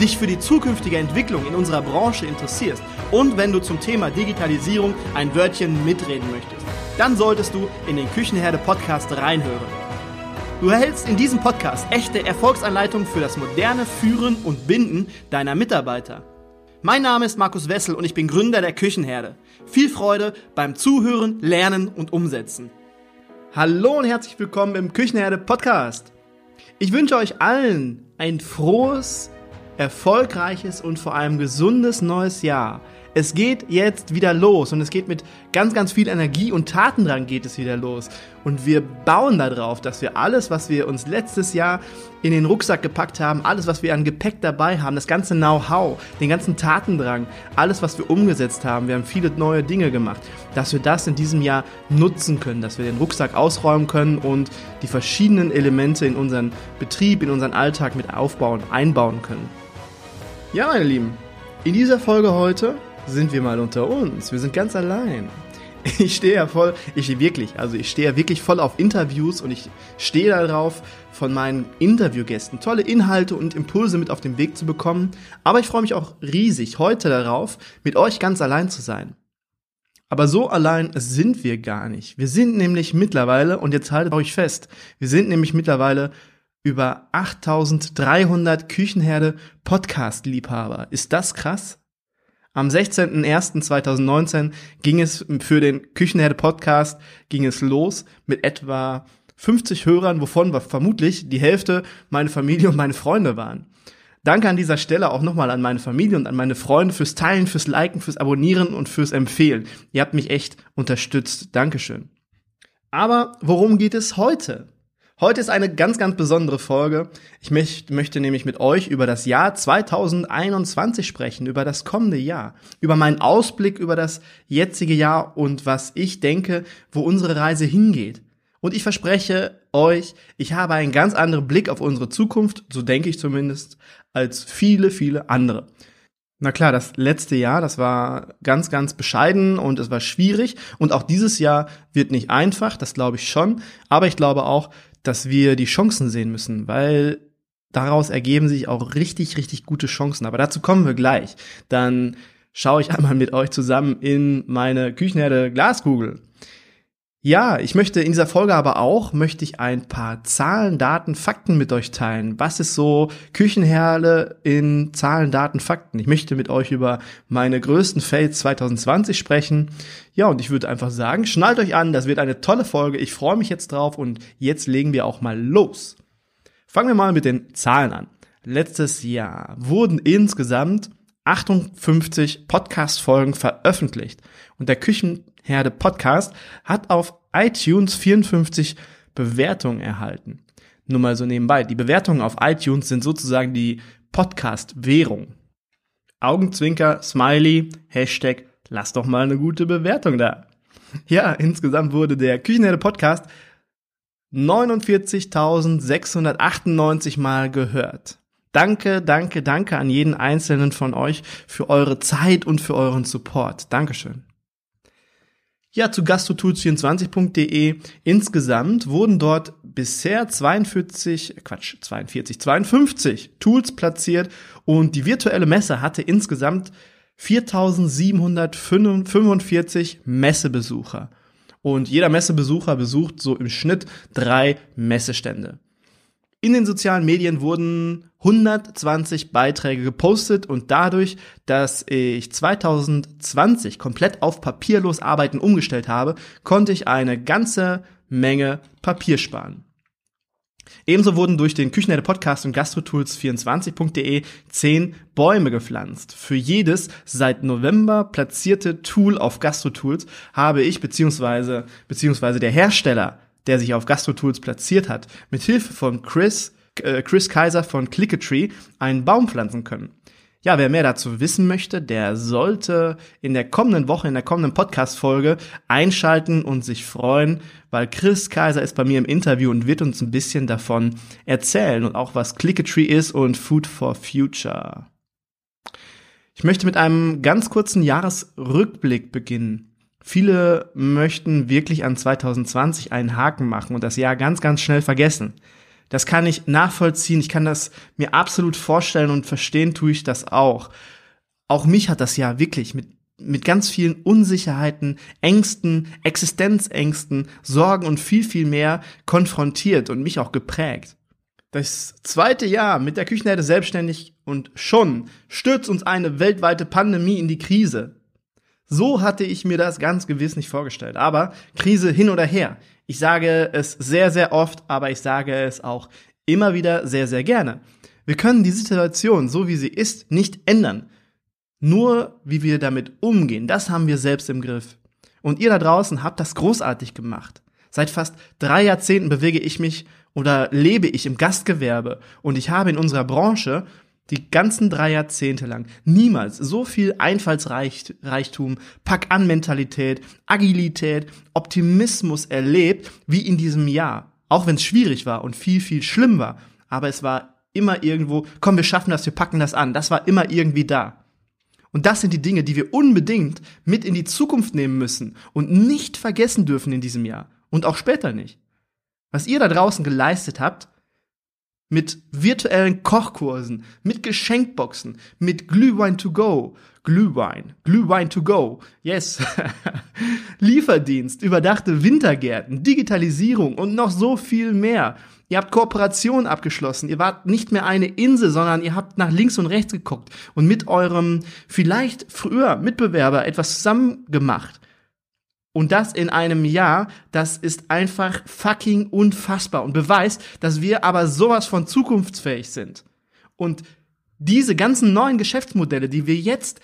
dich für die zukünftige Entwicklung in unserer Branche interessierst und wenn du zum Thema Digitalisierung ein Wörtchen mitreden möchtest, dann solltest du in den Küchenherde Podcast reinhören. Du erhältst in diesem Podcast echte Erfolgsanleitungen für das moderne Führen und Binden deiner Mitarbeiter. Mein Name ist Markus Wessel und ich bin Gründer der Küchenherde. Viel Freude beim Zuhören, Lernen und Umsetzen. Hallo und herzlich willkommen im Küchenherde Podcast. Ich wünsche euch allen ein frohes, erfolgreiches und vor allem gesundes neues Jahr. Es geht jetzt wieder los und es geht mit ganz, ganz viel Energie und Tatendrang geht es wieder los. Und wir bauen darauf, dass wir alles, was wir uns letztes Jahr in den Rucksack gepackt haben, alles, was wir an Gepäck dabei haben, das ganze Know-how, den ganzen Tatendrang, alles, was wir umgesetzt haben, wir haben viele neue Dinge gemacht, dass wir das in diesem Jahr nutzen können, dass wir den Rucksack ausräumen können und die verschiedenen Elemente in unseren Betrieb, in unseren Alltag mit aufbauen, einbauen können. Ja, meine Lieben, in dieser Folge heute sind wir mal unter uns. Wir sind ganz allein. Ich stehe ja voll, ich stehe wirklich, also ich stehe ja wirklich voll auf Interviews und ich stehe darauf, von meinen Interviewgästen tolle Inhalte und Impulse mit auf den Weg zu bekommen. Aber ich freue mich auch riesig heute darauf, mit euch ganz allein zu sein. Aber so allein sind wir gar nicht. Wir sind nämlich mittlerweile, und jetzt haltet euch fest, wir sind nämlich mittlerweile über 8300 Küchenherde Podcast-Liebhaber. Ist das krass? Am 16.01.2019 ging es für den Küchenherde Podcast ging es los mit etwa 50 Hörern, wovon vermutlich die Hälfte meine Familie und meine Freunde waren. Danke an dieser Stelle auch nochmal an meine Familie und an meine Freunde fürs Teilen, fürs Liken, fürs Abonnieren und fürs Empfehlen. Ihr habt mich echt unterstützt. Dankeschön. Aber worum geht es heute? Heute ist eine ganz, ganz besondere Folge. Ich möchte nämlich mit euch über das Jahr 2021 sprechen, über das kommende Jahr, über meinen Ausblick über das jetzige Jahr und was ich denke, wo unsere Reise hingeht. Und ich verspreche euch, ich habe einen ganz anderen Blick auf unsere Zukunft, so denke ich zumindest, als viele, viele andere. Na klar, das letzte Jahr, das war ganz, ganz bescheiden und es war schwierig. Und auch dieses Jahr wird nicht einfach, das glaube ich schon. Aber ich glaube auch, dass wir die Chancen sehen müssen, weil daraus ergeben sich auch richtig, richtig gute Chancen. Aber dazu kommen wir gleich. Dann schaue ich einmal mit euch zusammen in meine Küchenherde Glaskugel. Ja, ich möchte in dieser Folge aber auch, möchte ich ein paar Zahlen, Daten, Fakten mit euch teilen. Was ist so Küchenherde in Zahlen, Daten, Fakten? Ich möchte mit euch über meine größten Fails 2020 sprechen. Ja, und ich würde einfach sagen, schnallt euch an, das wird eine tolle Folge. Ich freue mich jetzt drauf und jetzt legen wir auch mal los. Fangen wir mal mit den Zahlen an. Letztes Jahr wurden insgesamt 58 Podcast-Folgen veröffentlicht und der Küchen Herde Podcast hat auf iTunes 54 Bewertungen erhalten. Nur mal so nebenbei. Die Bewertungen auf iTunes sind sozusagen die Podcast-Währung. Augenzwinker, Smiley, Hashtag, lass doch mal eine gute Bewertung da. Ja, insgesamt wurde der Küchenherde Podcast 49.698 Mal gehört. Danke, danke, danke an jeden einzelnen von euch für eure Zeit und für euren Support. Dankeschön. Ja, zu gastrotools24.de. Insgesamt wurden dort bisher 42, Quatsch, 42, 52 Tools platziert und die virtuelle Messe hatte insgesamt 4745 Messebesucher. Und jeder Messebesucher besucht so im Schnitt drei Messestände. In den sozialen Medien wurden 120 Beiträge gepostet und dadurch, dass ich 2020 komplett auf papierlos Arbeiten umgestellt habe, konnte ich eine ganze Menge Papier sparen. Ebenso wurden durch den Küchenherde Podcast und gastrotools24.de zehn Bäume gepflanzt. Für jedes seit November platzierte Tool auf GastroTools habe ich beziehungsweise beziehungsweise der Hersteller der sich auf GastroTools platziert hat, mit Hilfe von Chris, äh, Chris Kaiser von Clicketree einen Baum pflanzen können. Ja, wer mehr dazu wissen möchte, der sollte in der kommenden Woche, in der kommenden Podcast-Folge einschalten und sich freuen, weil Chris Kaiser ist bei mir im Interview und wird uns ein bisschen davon erzählen und auch was Clicketree ist und Food for Future. Ich möchte mit einem ganz kurzen Jahresrückblick beginnen. Viele möchten wirklich an 2020 einen Haken machen und das Jahr ganz, ganz schnell vergessen. Das kann ich nachvollziehen. Ich kann das mir absolut vorstellen und verstehen tue ich das auch. Auch mich hat das ja wirklich mit mit ganz vielen Unsicherheiten, Ängsten, Existenzängsten, Sorgen und viel, viel mehr konfrontiert und mich auch geprägt. Das zweite Jahr mit der Küchenherde selbstständig und schon stürzt uns eine weltweite Pandemie in die Krise. So hatte ich mir das ganz gewiss nicht vorgestellt. Aber Krise hin oder her. Ich sage es sehr, sehr oft, aber ich sage es auch immer wieder sehr, sehr gerne. Wir können die Situation, so wie sie ist, nicht ändern. Nur wie wir damit umgehen, das haben wir selbst im Griff. Und ihr da draußen habt das großartig gemacht. Seit fast drei Jahrzehnten bewege ich mich oder lebe ich im Gastgewerbe und ich habe in unserer Branche die ganzen drei Jahrzehnte lang niemals so viel Einfallsreichtum, Pack-an-Mentalität, Agilität, Optimismus erlebt wie in diesem Jahr. Auch wenn es schwierig war und viel, viel schlimm war. Aber es war immer irgendwo, komm, wir schaffen das, wir packen das an. Das war immer irgendwie da. Und das sind die Dinge, die wir unbedingt mit in die Zukunft nehmen müssen und nicht vergessen dürfen in diesem Jahr. Und auch später nicht. Was ihr da draußen geleistet habt, mit virtuellen Kochkursen, mit Geschenkboxen, mit Glühwein to go, Glühwein, Glühwein to go, yes, Lieferdienst, überdachte Wintergärten, Digitalisierung und noch so viel mehr. Ihr habt Kooperationen abgeschlossen. Ihr wart nicht mehr eine Insel, sondern ihr habt nach links und rechts geguckt und mit eurem vielleicht früher Mitbewerber etwas zusammen gemacht. Und das in einem Jahr, das ist einfach fucking unfassbar und beweist, dass wir aber sowas von zukunftsfähig sind. Und diese ganzen neuen Geschäftsmodelle, die wir jetzt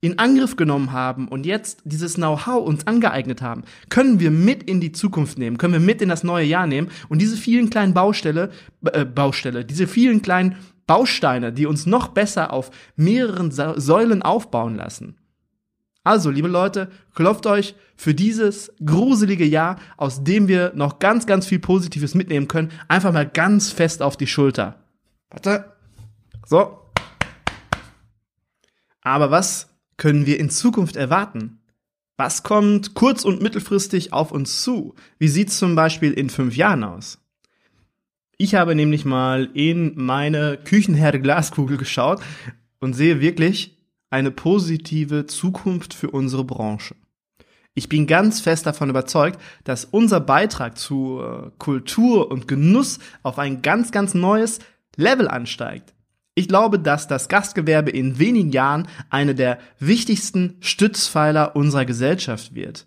in Angriff genommen haben und jetzt dieses Know-how uns angeeignet haben, können wir mit in die Zukunft nehmen, können wir mit in das neue Jahr nehmen und diese vielen kleinen Baustelle, äh, Baustelle, diese vielen kleinen Bausteine, die uns noch besser auf mehreren Säulen aufbauen lassen. Also, liebe Leute, klopft euch für dieses gruselige Jahr, aus dem wir noch ganz, ganz viel Positives mitnehmen können, einfach mal ganz fest auf die Schulter. Warte. So. Aber was können wir in Zukunft erwarten? Was kommt kurz- und mittelfristig auf uns zu? Wie sieht's zum Beispiel in fünf Jahren aus? Ich habe nämlich mal in meine Küchenherde Glaskugel geschaut und sehe wirklich, eine positive Zukunft für unsere Branche. Ich bin ganz fest davon überzeugt, dass unser Beitrag zu äh, Kultur und Genuss auf ein ganz, ganz neues Level ansteigt. Ich glaube, dass das Gastgewerbe in wenigen Jahren eine der wichtigsten Stützpfeiler unserer Gesellschaft wird.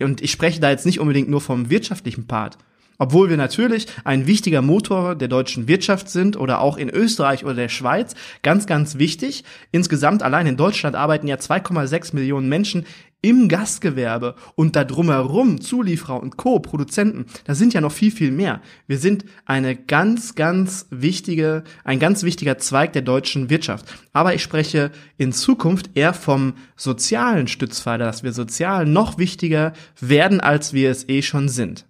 Und ich spreche da jetzt nicht unbedingt nur vom wirtschaftlichen Part. Obwohl wir natürlich ein wichtiger Motor der deutschen Wirtschaft sind oder auch in Österreich oder der Schweiz, ganz, ganz wichtig. Insgesamt allein in Deutschland arbeiten ja 2,6 Millionen Menschen im Gastgewerbe und da drumherum Zulieferer und Co., Produzenten, da sind ja noch viel, viel mehr. Wir sind eine ganz, ganz wichtige, ein ganz wichtiger Zweig der deutschen Wirtschaft. Aber ich spreche in Zukunft eher vom sozialen Stützpfeiler, dass wir sozial noch wichtiger werden, als wir es eh schon sind.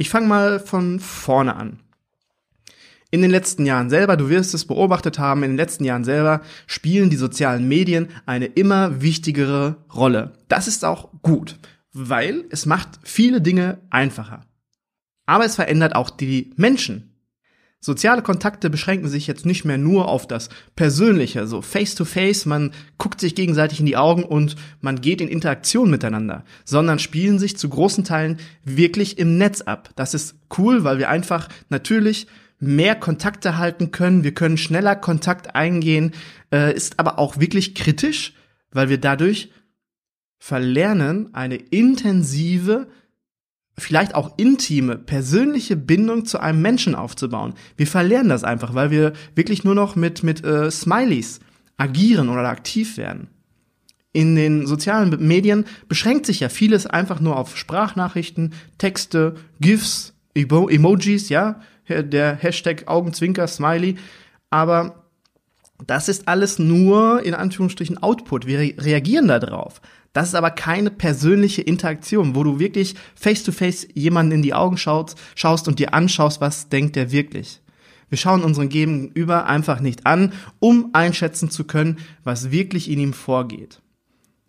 Ich fange mal von vorne an. In den letzten Jahren selber, du wirst es beobachtet haben, in den letzten Jahren selber spielen die sozialen Medien eine immer wichtigere Rolle. Das ist auch gut, weil es macht viele Dinge einfacher. Aber es verändert auch die Menschen. Soziale Kontakte beschränken sich jetzt nicht mehr nur auf das Persönliche, so face to face, man guckt sich gegenseitig in die Augen und man geht in Interaktion miteinander, sondern spielen sich zu großen Teilen wirklich im Netz ab. Das ist cool, weil wir einfach natürlich mehr Kontakte halten können, wir können schneller Kontakt eingehen, äh, ist aber auch wirklich kritisch, weil wir dadurch verlernen, eine intensive vielleicht auch intime, persönliche Bindung zu einem Menschen aufzubauen. Wir verlernen das einfach, weil wir wirklich nur noch mit, mit äh, Smileys agieren oder aktiv werden. In den sozialen Medien beschränkt sich ja vieles einfach nur auf Sprachnachrichten, Texte, GIFs, Emo Emojis, ja, der Hashtag Augenzwinker, Smiley. Aber Das ist alles nur in Anführungsstrichen Output. Wir reagieren da drauf. Das ist aber keine persönliche Interaktion, wo du wirklich face to face jemanden in die Augen schaust, schaust und dir anschaust, was denkt der wirklich. Wir schauen unseren Gegenüber einfach nicht an, um einschätzen zu können, was wirklich in ihm vorgeht.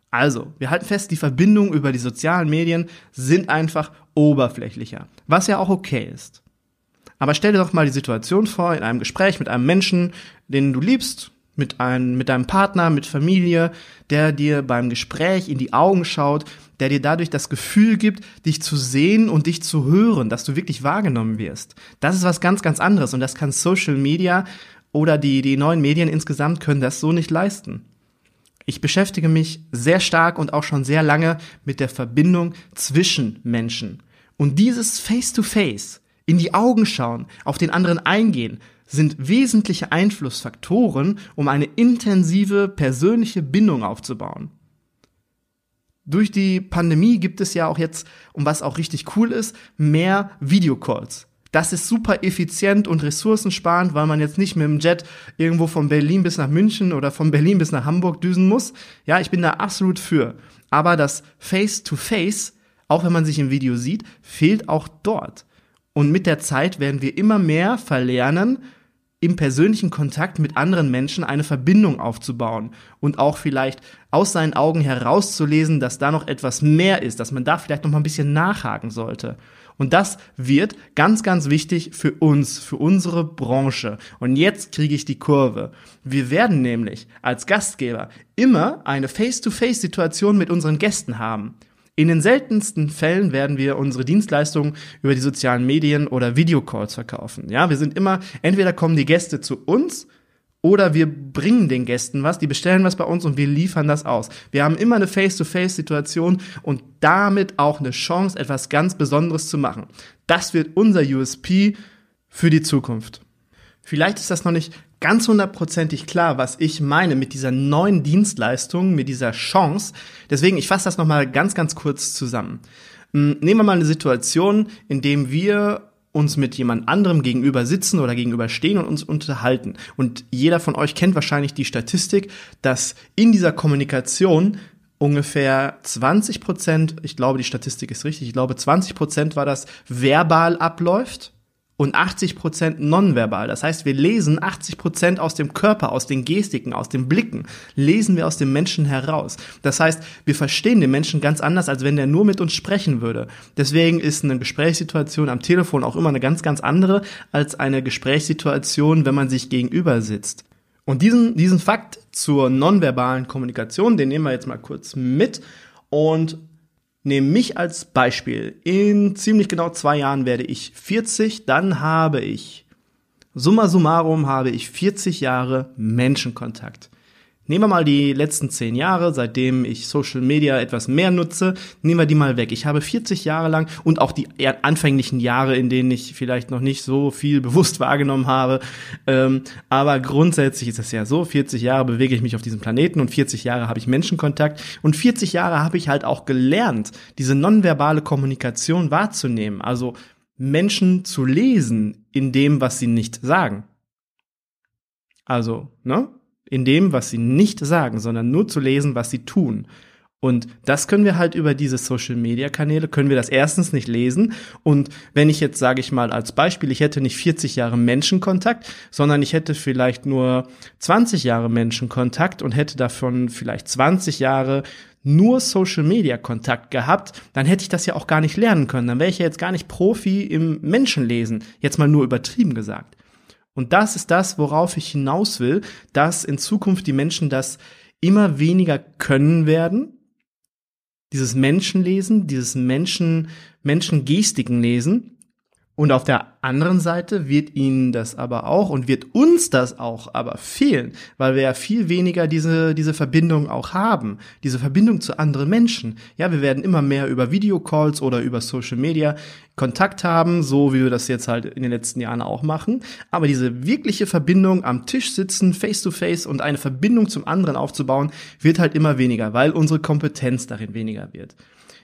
Also, wir halten fest, die Verbindungen über die sozialen Medien sind einfach oberflächlicher, was ja auch okay ist. Aber stell dir doch mal die Situation vor, in einem Gespräch mit einem Menschen, den du liebst, mit, einem, mit deinem Partner, mit Familie, der dir beim Gespräch in die Augen schaut, der dir dadurch das Gefühl gibt, dich zu sehen und dich zu hören, dass du wirklich wahrgenommen wirst. Das ist was ganz, ganz anderes und das kann Social Media oder die, die neuen Medien insgesamt können das so nicht leisten. Ich beschäftige mich sehr stark und auch schon sehr lange mit der Verbindung zwischen Menschen. Und dieses Face-to-Face, in die Augen schauen, auf den anderen eingehen, sind wesentliche Einflussfaktoren, um eine intensive persönliche Bindung aufzubauen. Durch die Pandemie gibt es ja auch jetzt, und was auch richtig cool ist, mehr Videocalls. Das ist super effizient und ressourcensparend, weil man jetzt nicht mit dem Jet irgendwo von Berlin bis nach München oder von Berlin bis nach Hamburg düsen muss. Ja, ich bin da absolut für. Aber das Face-to-Face, -face, auch wenn man sich im Video sieht, fehlt auch dort. Und mit der Zeit werden wir immer mehr verlernen, im persönlichen Kontakt mit anderen Menschen eine Verbindung aufzubauen und auch vielleicht aus seinen Augen herauszulesen, dass da noch etwas mehr ist, dass man da vielleicht noch mal ein bisschen nachhaken sollte. Und das wird ganz, ganz wichtig für uns, für unsere Branche. Und jetzt kriege ich die Kurve. Wir werden nämlich als Gastgeber immer eine Face-to-Face-Situation mit unseren Gästen haben. In den seltensten Fällen werden wir unsere Dienstleistungen über die sozialen Medien oder Videocalls verkaufen. Ja, wir sind immer, entweder kommen die Gäste zu uns oder wir bringen den Gästen was, die bestellen was bei uns und wir liefern das aus. Wir haben immer eine Face-to-Face-Situation und damit auch eine Chance, etwas ganz Besonderes zu machen. Das wird unser USP für die Zukunft. Vielleicht ist das noch nicht ganz hundertprozentig klar, was ich meine mit dieser neuen Dienstleistung, mit dieser Chance. Deswegen, ich fasse das nochmal ganz, ganz kurz zusammen. Hm, nehmen wir mal eine Situation, in dem wir uns mit jemand anderem gegenüber sitzen oder gegenüber stehen und uns unterhalten. Und jeder von euch kennt wahrscheinlich die Statistik, dass in dieser Kommunikation ungefähr 20 Prozent, ich glaube, die Statistik ist richtig, ich glaube 20 Prozent war das verbal abläuft und 80 Prozent nonverbal. Das heißt, wir lesen 80 Prozent aus dem Körper, aus den Gestiken, aus den Blicken, lesen wir aus dem Menschen heraus. Das heißt, wir verstehen den Menschen ganz anders, als wenn der nur mit uns sprechen würde. Deswegen ist eine Gesprächssituation am Telefon auch immer eine ganz, ganz andere als eine Gesprächssituation, wenn man sich gegenüber sitzt. Und diesen, diesen Fakt zur nonverbalen Kommunikation, den nehmen wir jetzt mal kurz mit und Nehme mich als Beispiel. In ziemlich genau zwei Jahren werde ich 40, dann habe ich, summa summarum habe ich 40 Jahre Menschenkontakt. Nehmen wir mal die letzten zehn Jahre, seitdem ich Social Media etwas mehr nutze, nehmen wir die mal weg. Ich habe 40 Jahre lang und auch die anfänglichen Jahre, in denen ich vielleicht noch nicht so viel bewusst wahrgenommen habe. Ähm, aber grundsätzlich ist es ja so, 40 Jahre bewege ich mich auf diesem Planeten und 40 Jahre habe ich Menschenkontakt und 40 Jahre habe ich halt auch gelernt, diese nonverbale Kommunikation wahrzunehmen. Also Menschen zu lesen in dem, was sie nicht sagen. Also, ne? In dem, was sie nicht sagen, sondern nur zu lesen, was sie tun. Und das können wir halt über diese Social Media Kanäle, können wir das erstens nicht lesen. Und wenn ich jetzt, sage ich mal als Beispiel, ich hätte nicht 40 Jahre Menschenkontakt, sondern ich hätte vielleicht nur 20 Jahre Menschenkontakt und hätte davon vielleicht 20 Jahre nur Social Media Kontakt gehabt, dann hätte ich das ja auch gar nicht lernen können. Dann wäre ich ja jetzt gar nicht Profi im Menschenlesen. Jetzt mal nur übertrieben gesagt. Und das ist das, worauf ich hinaus will, dass in Zukunft die Menschen das immer weniger können werden. Dieses Menschenlesen, dieses Menschen, Menschengestiken lesen. Und auf der anderen Seite wird ihnen das aber auch und wird uns das auch aber fehlen, weil wir ja viel weniger diese, diese Verbindung auch haben, diese Verbindung zu anderen Menschen. Ja, wir werden immer mehr über Videocalls oder über Social Media Kontakt haben, so wie wir das jetzt halt in den letzten Jahren auch machen. Aber diese wirkliche Verbindung am Tisch sitzen, face to face und eine Verbindung zum anderen aufzubauen, wird halt immer weniger, weil unsere Kompetenz darin weniger wird.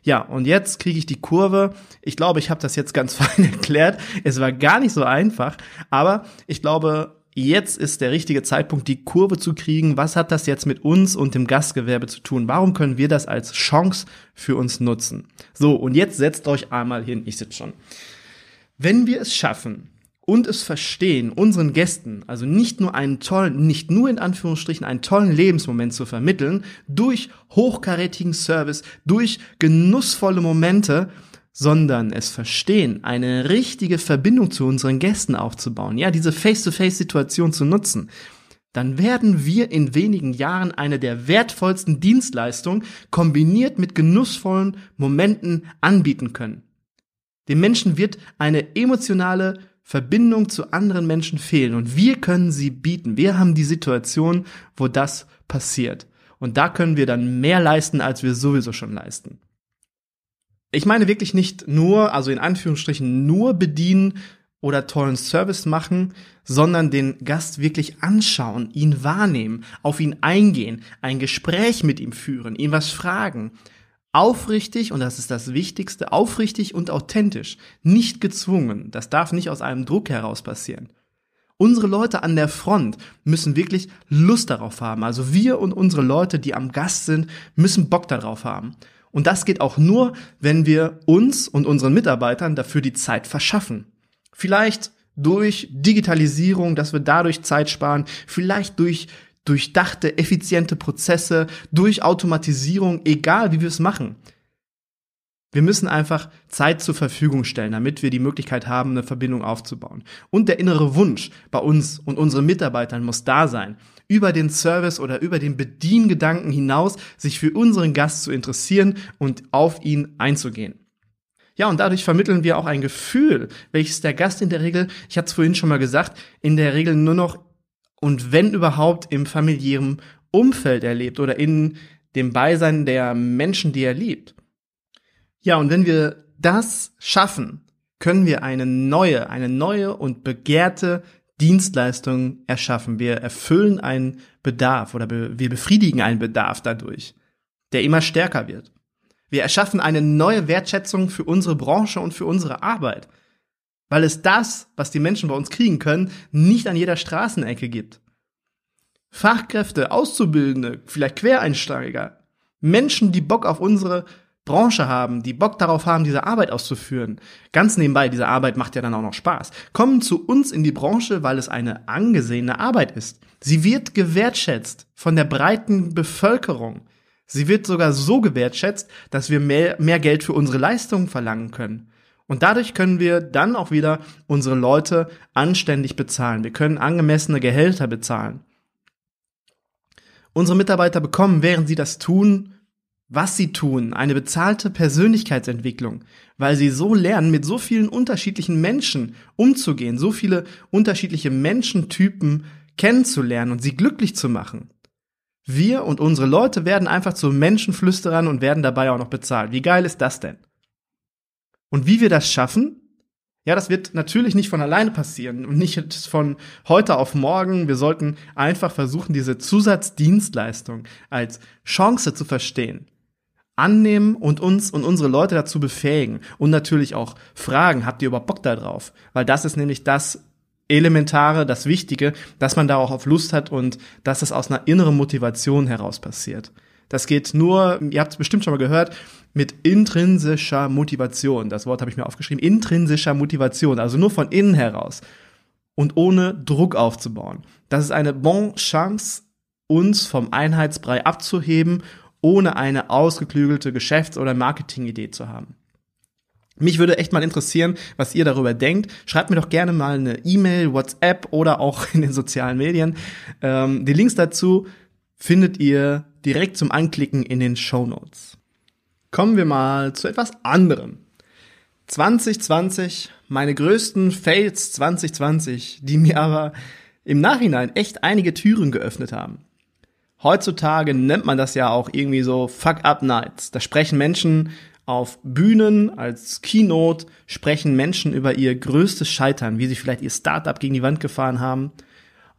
Ja, und jetzt kriege ich die Kurve. Ich glaube, ich habe das jetzt ganz fein erklärt. Es war gar nicht so einfach, aber ich glaube, jetzt ist der richtige Zeitpunkt, die Kurve zu kriegen. Was hat das jetzt mit uns und dem Gastgewerbe zu tun? Warum können wir das als Chance für uns nutzen? So, und jetzt setzt euch einmal hin. Ich sitze schon. Wenn wir es schaffen, und es verstehen, unseren Gästen, also nicht nur einen tollen, nicht nur in Anführungsstrichen einen tollen Lebensmoment zu vermitteln, durch hochkarätigen Service, durch genussvolle Momente, sondern es verstehen, eine richtige Verbindung zu unseren Gästen aufzubauen, ja, diese Face-to-Face-Situation zu nutzen, dann werden wir in wenigen Jahren eine der wertvollsten Dienstleistungen kombiniert mit genussvollen Momenten anbieten können. Dem Menschen wird eine emotionale Verbindung zu anderen Menschen fehlen und wir können sie bieten. Wir haben die Situation, wo das passiert. Und da können wir dann mehr leisten, als wir sowieso schon leisten. Ich meine wirklich nicht nur, also in Anführungsstrichen nur bedienen oder tollen Service machen, sondern den Gast wirklich anschauen, ihn wahrnehmen, auf ihn eingehen, ein Gespräch mit ihm führen, ihm was fragen, Aufrichtig, und das ist das Wichtigste, aufrichtig und authentisch, nicht gezwungen. Das darf nicht aus einem Druck heraus passieren. Unsere Leute an der Front müssen wirklich Lust darauf haben. Also wir und unsere Leute, die am Gast sind, müssen Bock darauf haben. Und das geht auch nur, wenn wir uns und unseren Mitarbeitern dafür die Zeit verschaffen. Vielleicht durch Digitalisierung, dass wir dadurch Zeit sparen, vielleicht durch durchdachte, effiziente Prozesse, durch Automatisierung, egal wie wir es machen. Wir müssen einfach Zeit zur Verfügung stellen, damit wir die Möglichkeit haben, eine Verbindung aufzubauen. Und der innere Wunsch bei uns und unseren Mitarbeitern muss da sein, über den Service oder über den Bediengedanken hinaus sich für unseren Gast zu interessieren und auf ihn einzugehen. Ja, und dadurch vermitteln wir auch ein Gefühl, welches der Gast in der Regel, ich hatte es vorhin schon mal gesagt, in der Regel nur noch und wenn überhaupt im familiären Umfeld erlebt oder in dem Beisein der Menschen, die er liebt. Ja, und wenn wir das schaffen, können wir eine neue, eine neue und begehrte Dienstleistung erschaffen. Wir erfüllen einen Bedarf oder wir befriedigen einen Bedarf dadurch, der immer stärker wird. Wir erschaffen eine neue Wertschätzung für unsere Branche und für unsere Arbeit weil es das, was die Menschen bei uns kriegen können, nicht an jeder Straßenecke gibt. Fachkräfte, Auszubildende, vielleicht Quereinsteiger, Menschen, die Bock auf unsere Branche haben, die Bock darauf haben, diese Arbeit auszuführen. Ganz nebenbei, diese Arbeit macht ja dann auch noch Spaß. Kommen zu uns in die Branche, weil es eine angesehene Arbeit ist. Sie wird gewertschätzt von der breiten Bevölkerung. Sie wird sogar so gewertschätzt, dass wir mehr, mehr Geld für unsere Leistungen verlangen können. Und dadurch können wir dann auch wieder unsere Leute anständig bezahlen. Wir können angemessene Gehälter bezahlen. Unsere Mitarbeiter bekommen, während sie das tun, was sie tun, eine bezahlte Persönlichkeitsentwicklung, weil sie so lernen, mit so vielen unterschiedlichen Menschen umzugehen, so viele unterschiedliche Menschentypen kennenzulernen und sie glücklich zu machen. Wir und unsere Leute werden einfach zu Menschenflüsterern und werden dabei auch noch bezahlt. Wie geil ist das denn? Und wie wir das schaffen, ja, das wird natürlich nicht von alleine passieren und nicht von heute auf morgen. Wir sollten einfach versuchen, diese Zusatzdienstleistung als Chance zu verstehen, annehmen und uns und unsere Leute dazu befähigen und natürlich auch fragen, habt ihr überhaupt Bock da drauf? Weil das ist nämlich das Elementare, das Wichtige, dass man da auch auf Lust hat und dass es aus einer inneren Motivation heraus passiert. Das geht nur, ihr habt es bestimmt schon mal gehört, mit intrinsischer Motivation. Das Wort habe ich mir aufgeschrieben. Intrinsischer Motivation, also nur von innen heraus und ohne Druck aufzubauen. Das ist eine Bon Chance, uns vom Einheitsbrei abzuheben, ohne eine ausgeklügelte Geschäfts- oder Marketingidee zu haben. Mich würde echt mal interessieren, was ihr darüber denkt. Schreibt mir doch gerne mal eine E-Mail, WhatsApp oder auch in den sozialen Medien. Ähm, die Links dazu findet ihr direkt zum Anklicken in den Show Notes. Kommen wir mal zu etwas anderem. 2020, meine größten Fails 2020, die mir aber im Nachhinein echt einige Türen geöffnet haben. Heutzutage nennt man das ja auch irgendwie so Fuck-Up-Nights. Da sprechen Menschen auf Bühnen als Keynote, sprechen Menschen über ihr größtes Scheitern, wie sie vielleicht ihr Startup gegen die Wand gefahren haben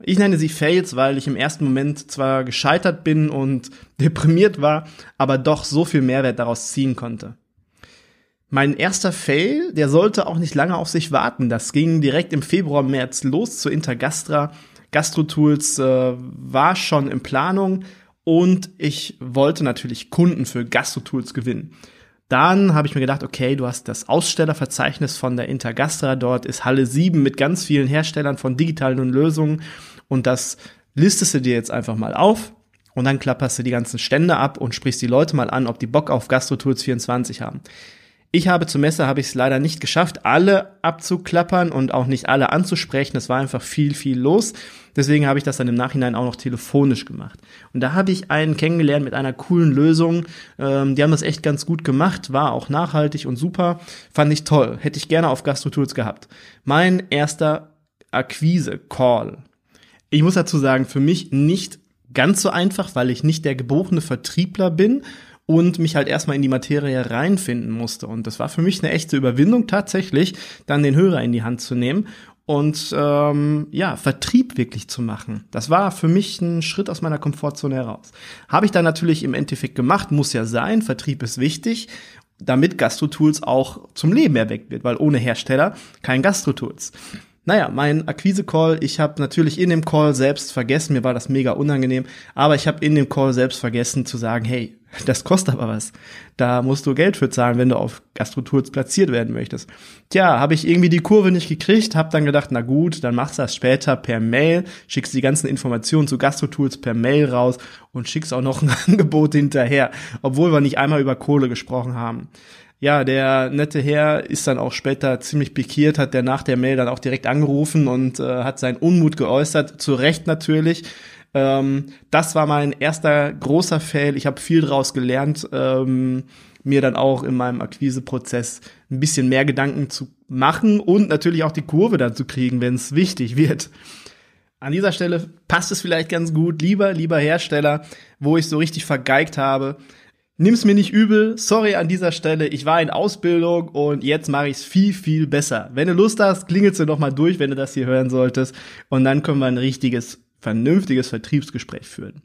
ich nenne sie Fails, weil ich im ersten Moment zwar gescheitert bin und deprimiert war, aber doch so viel Mehrwert daraus ziehen konnte. Mein erster Fail, der sollte auch nicht lange auf sich warten. Das ging direkt im Februar, März los zur Intergastra. Gastro-Tools äh, war schon in Planung und ich wollte natürlich Kunden für Gastro-Tools gewinnen. Dann habe ich mir gedacht, okay, du hast das Ausstellerverzeichnis von der Intergastra, dort ist Halle 7 mit ganz vielen Herstellern von digitalen Lösungen. Und das listest du dir jetzt einfach mal auf. Und dann klapperst du die ganzen Stände ab und sprichst die Leute mal an, ob die Bock auf GastroTools 24 haben. Ich habe zur Messe habe ich es leider nicht geschafft, alle abzuklappern und auch nicht alle anzusprechen. Es war einfach viel, viel los. Deswegen habe ich das dann im Nachhinein auch noch telefonisch gemacht. Und da habe ich einen kennengelernt mit einer coolen Lösung. Ähm, die haben das echt ganz gut gemacht, war auch nachhaltig und super. Fand ich toll. Hätte ich gerne auf GastroTools gehabt. Mein erster Akquise-Call. Ich muss dazu sagen, für mich nicht ganz so einfach, weil ich nicht der geborene Vertriebler bin und mich halt erstmal in die Materie reinfinden musste. Und das war für mich eine echte Überwindung tatsächlich, dann den Hörer in die Hand zu nehmen und ähm, ja, Vertrieb wirklich zu machen. Das war für mich ein Schritt aus meiner Komfortzone heraus. Habe ich dann natürlich im Endeffekt gemacht, muss ja sein, Vertrieb ist wichtig, damit Gastro-Tools auch zum Leben erweckt wird, weil ohne Hersteller kein Gastro-Tools. Naja, mein Akquise-Call, ich habe natürlich in dem Call selbst vergessen, mir war das mega unangenehm, aber ich habe in dem Call selbst vergessen zu sagen, hey, das kostet aber was. Da musst du Geld für zahlen, wenn du auf Gastro-Tools platziert werden möchtest. Tja, habe ich irgendwie die Kurve nicht gekriegt, habe dann gedacht, na gut, dann machst du das später per Mail, schickst die ganzen Informationen zu Gastro-Tools per Mail raus und schickst auch noch ein Angebot hinterher, obwohl wir nicht einmal über Kohle gesprochen haben ja, der nette Herr ist dann auch später ziemlich pikiert, hat der nach der Mail dann auch direkt angerufen und äh, hat seinen Unmut geäußert, zu Recht natürlich. Ähm, das war mein erster großer Fail. Ich habe viel draus gelernt, ähm, mir dann auch in meinem Akquiseprozess ein bisschen mehr Gedanken zu machen und natürlich auch die Kurve dann zu kriegen, wenn es wichtig wird. An dieser Stelle passt es vielleicht ganz gut, lieber, lieber Hersteller, wo ich so richtig vergeigt habe, Nimm's mir nicht übel, sorry an dieser Stelle, ich war in Ausbildung und jetzt mache ich's viel, viel besser. Wenn du Lust hast, klingelst du noch mal durch, wenn du das hier hören solltest und dann können wir ein richtiges, vernünftiges Vertriebsgespräch führen.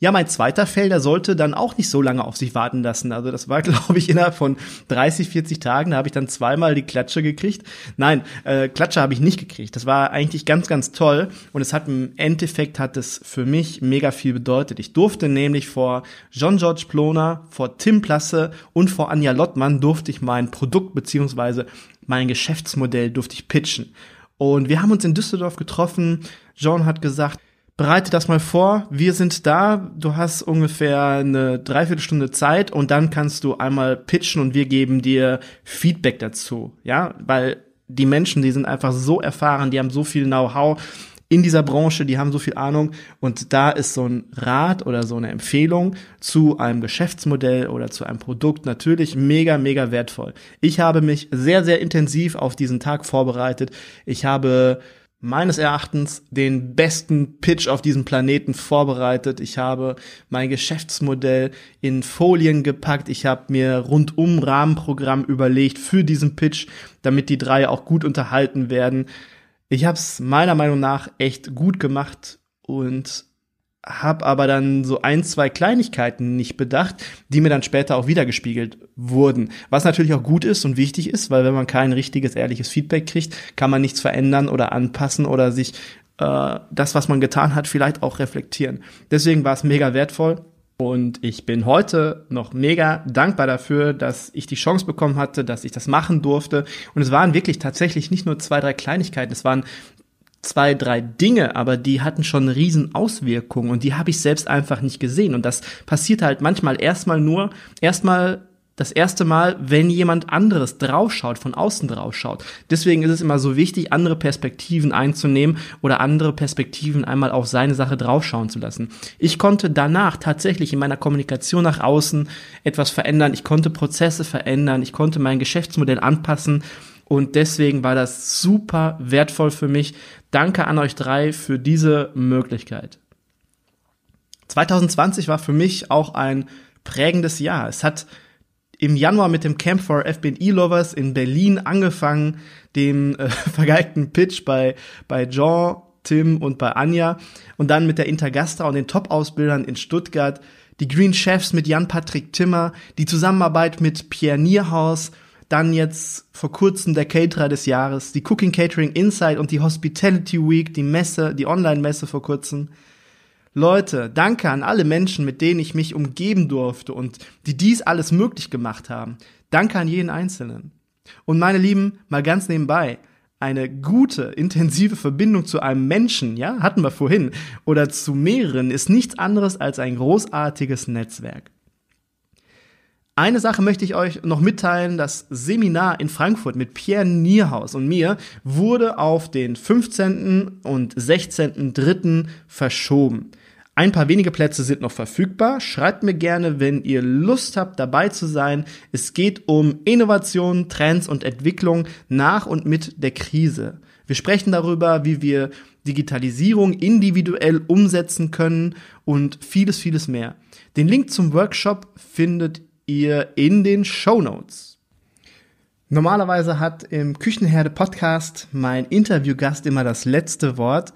Ja, mein zweiter Fail, der sollte dann auch nicht so lange auf sich warten lassen. Also das war, glaube ich, innerhalb von 30, 40 Tagen. Da habe ich dann zweimal die Klatsche gekriegt. Nein, äh, Klatsche habe ich nicht gekriegt. Das war eigentlich ganz, ganz toll. Und es hat im Endeffekt hat es für mich mega viel bedeutet. Ich durfte nämlich vor Jean-Georges Ploner, vor Tim Plasse und vor Anja Lottmann durfte ich mein Produkt beziehungsweise mein Geschäftsmodell durfte ich pitchen. Und wir haben uns in Düsseldorf getroffen. Jean hat gesagt, bereite das mal vor. Wir sind da. Du hast ungefähr eine Dreiviertelstunde Zeit und dann kannst du einmal pitchen und wir geben dir Feedback dazu. Ja, weil die Menschen, die sind einfach so erfahren, die haben so viel Know-how in dieser Branche, die haben so viel Ahnung und da ist so ein Rat oder so eine Empfehlung zu einem Geschäftsmodell oder zu einem Produkt natürlich mega, mega wertvoll. Ich habe mich sehr, sehr intensiv auf diesen Tag vorbereitet. Ich habe meines Erachtens den besten Pitch auf diesem Planeten vorbereitet. Ich habe mein Geschäftsmodell in Folien gepackt. Ich habe mir rundum Rahmenprogramm überlegt für diesen Pitch, damit die drei auch gut unterhalten werden. Ich habe es meiner Meinung nach echt gut gemacht und habe aber dann so ein, zwei Kleinigkeiten nicht bedacht, die mir dann später auch wiedergespiegelt wurden. Was natürlich auch gut ist und wichtig ist, weil wenn man kein richtiges, ehrliches Feedback kriegt, kann man nichts verändern oder anpassen oder sich äh, das, was man getan hat, vielleicht auch reflektieren. Deswegen war es mega wertvoll. Und ich bin heute noch mega dankbar dafür, dass ich die Chance bekommen hatte, dass ich das machen durfte. Und es waren wirklich tatsächlich nicht nur zwei, drei Kleinigkeiten, es waren zwei, drei Dinge, aber die hatten schon riesen Auswirkung und die habe ich selbst einfach nicht gesehen. Und das passiert halt manchmal erstmal nur, erstmal das erste Mal, wenn jemand anderes draufschaut, von außen draufschaut. Deswegen ist es immer so wichtig, andere Perspektiven einzunehmen oder andere Perspektiven einmal auf seine Sache draufschauen zu lassen. Ich konnte danach tatsächlich in meiner Kommunikation nach außen etwas verändern. Ich konnte Prozesse verändern. Ich konnte mein Geschäftsmodell anpassen. Und deswegen war das super wertvoll für mich, Danke an euch drei für diese Möglichkeit. 2020 war für mich auch ein prägendes Jahr. Es hat im Januar mit dem Camp for FBNE Lovers in Berlin angefangen, den äh, vergeigten Pitch bei, bei Jean, Tim und bei Anja und dann mit der Intergastra und den Top-Ausbildern in Stuttgart, die Green Chefs mit Jan-Patrick Timmer, die Zusammenarbeit mit Pierre Nierhaus, dann jetzt vor kurzem der Caterer des Jahres, die Cooking Catering Insight und die Hospitality Week, die Messe, die Online-Messe vor kurzem. Leute, danke an alle Menschen, mit denen ich mich umgeben durfte und die dies alles möglich gemacht haben. Danke an jeden Einzelnen. Und meine Lieben, mal ganz nebenbei, eine gute, intensive Verbindung zu einem Menschen, ja, hatten wir vorhin, oder zu mehreren, ist nichts anderes als ein großartiges Netzwerk. Eine Sache möchte ich euch noch mitteilen. Das Seminar in Frankfurt mit Pierre Nierhaus und mir wurde auf den 15. und 16.3. verschoben. Ein paar wenige Plätze sind noch verfügbar. Schreibt mir gerne, wenn ihr Lust habt, dabei zu sein. Es geht um Innovation, Trends und Entwicklung nach und mit der Krise. Wir sprechen darüber, wie wir Digitalisierung individuell umsetzen können und vieles, vieles mehr. Den Link zum Workshop findet ihr in den Show Notes. Normalerweise hat im Küchenherde Podcast mein Interviewgast immer das letzte Wort.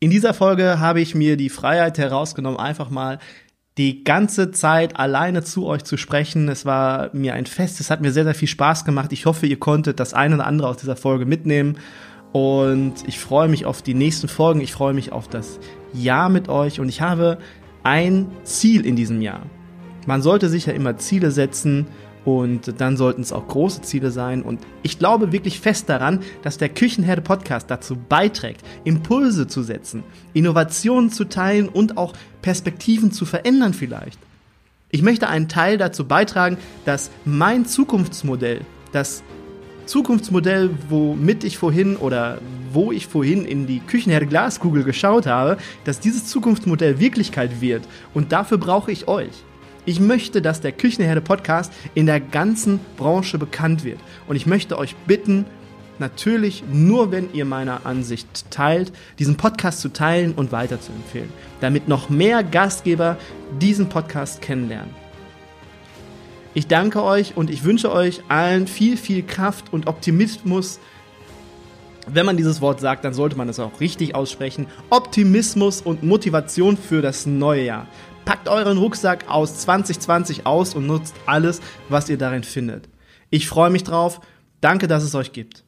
In dieser Folge habe ich mir die Freiheit herausgenommen, einfach mal die ganze Zeit alleine zu euch zu sprechen. Es war mir ein Fest, es hat mir sehr, sehr viel Spaß gemacht. Ich hoffe, ihr konntet das eine oder andere aus dieser Folge mitnehmen. Und ich freue mich auf die nächsten Folgen. Ich freue mich auf das Jahr mit euch. Und ich habe ein Ziel in diesem Jahr. Man sollte sich ja immer Ziele setzen und dann sollten es auch große Ziele sein. Und ich glaube wirklich fest daran, dass der Küchenherde Podcast dazu beiträgt, Impulse zu setzen, Innovationen zu teilen und auch Perspektiven zu verändern vielleicht. Ich möchte einen Teil dazu beitragen, dass mein Zukunftsmodell, das Zukunftsmodell, womit ich vorhin oder wo ich vorhin in die Küchenherde Glaskugel geschaut habe, dass dieses Zukunftsmodell Wirklichkeit wird. Und dafür brauche ich euch. Ich möchte, dass der Küchenherde Podcast in der ganzen Branche bekannt wird. Und ich möchte euch bitten, natürlich nur wenn ihr meine Ansicht teilt, diesen Podcast zu teilen und weiterzuempfehlen, damit noch mehr Gastgeber diesen Podcast kennenlernen. Ich danke euch und ich wünsche euch allen viel, viel Kraft und Optimismus. Wenn man dieses Wort sagt, dann sollte man es auch richtig aussprechen. Optimismus und Motivation für das neue Jahr. Packt euren Rucksack aus 2020 aus und nutzt alles, was ihr darin findet. Ich freue mich drauf. Danke, dass es euch gibt.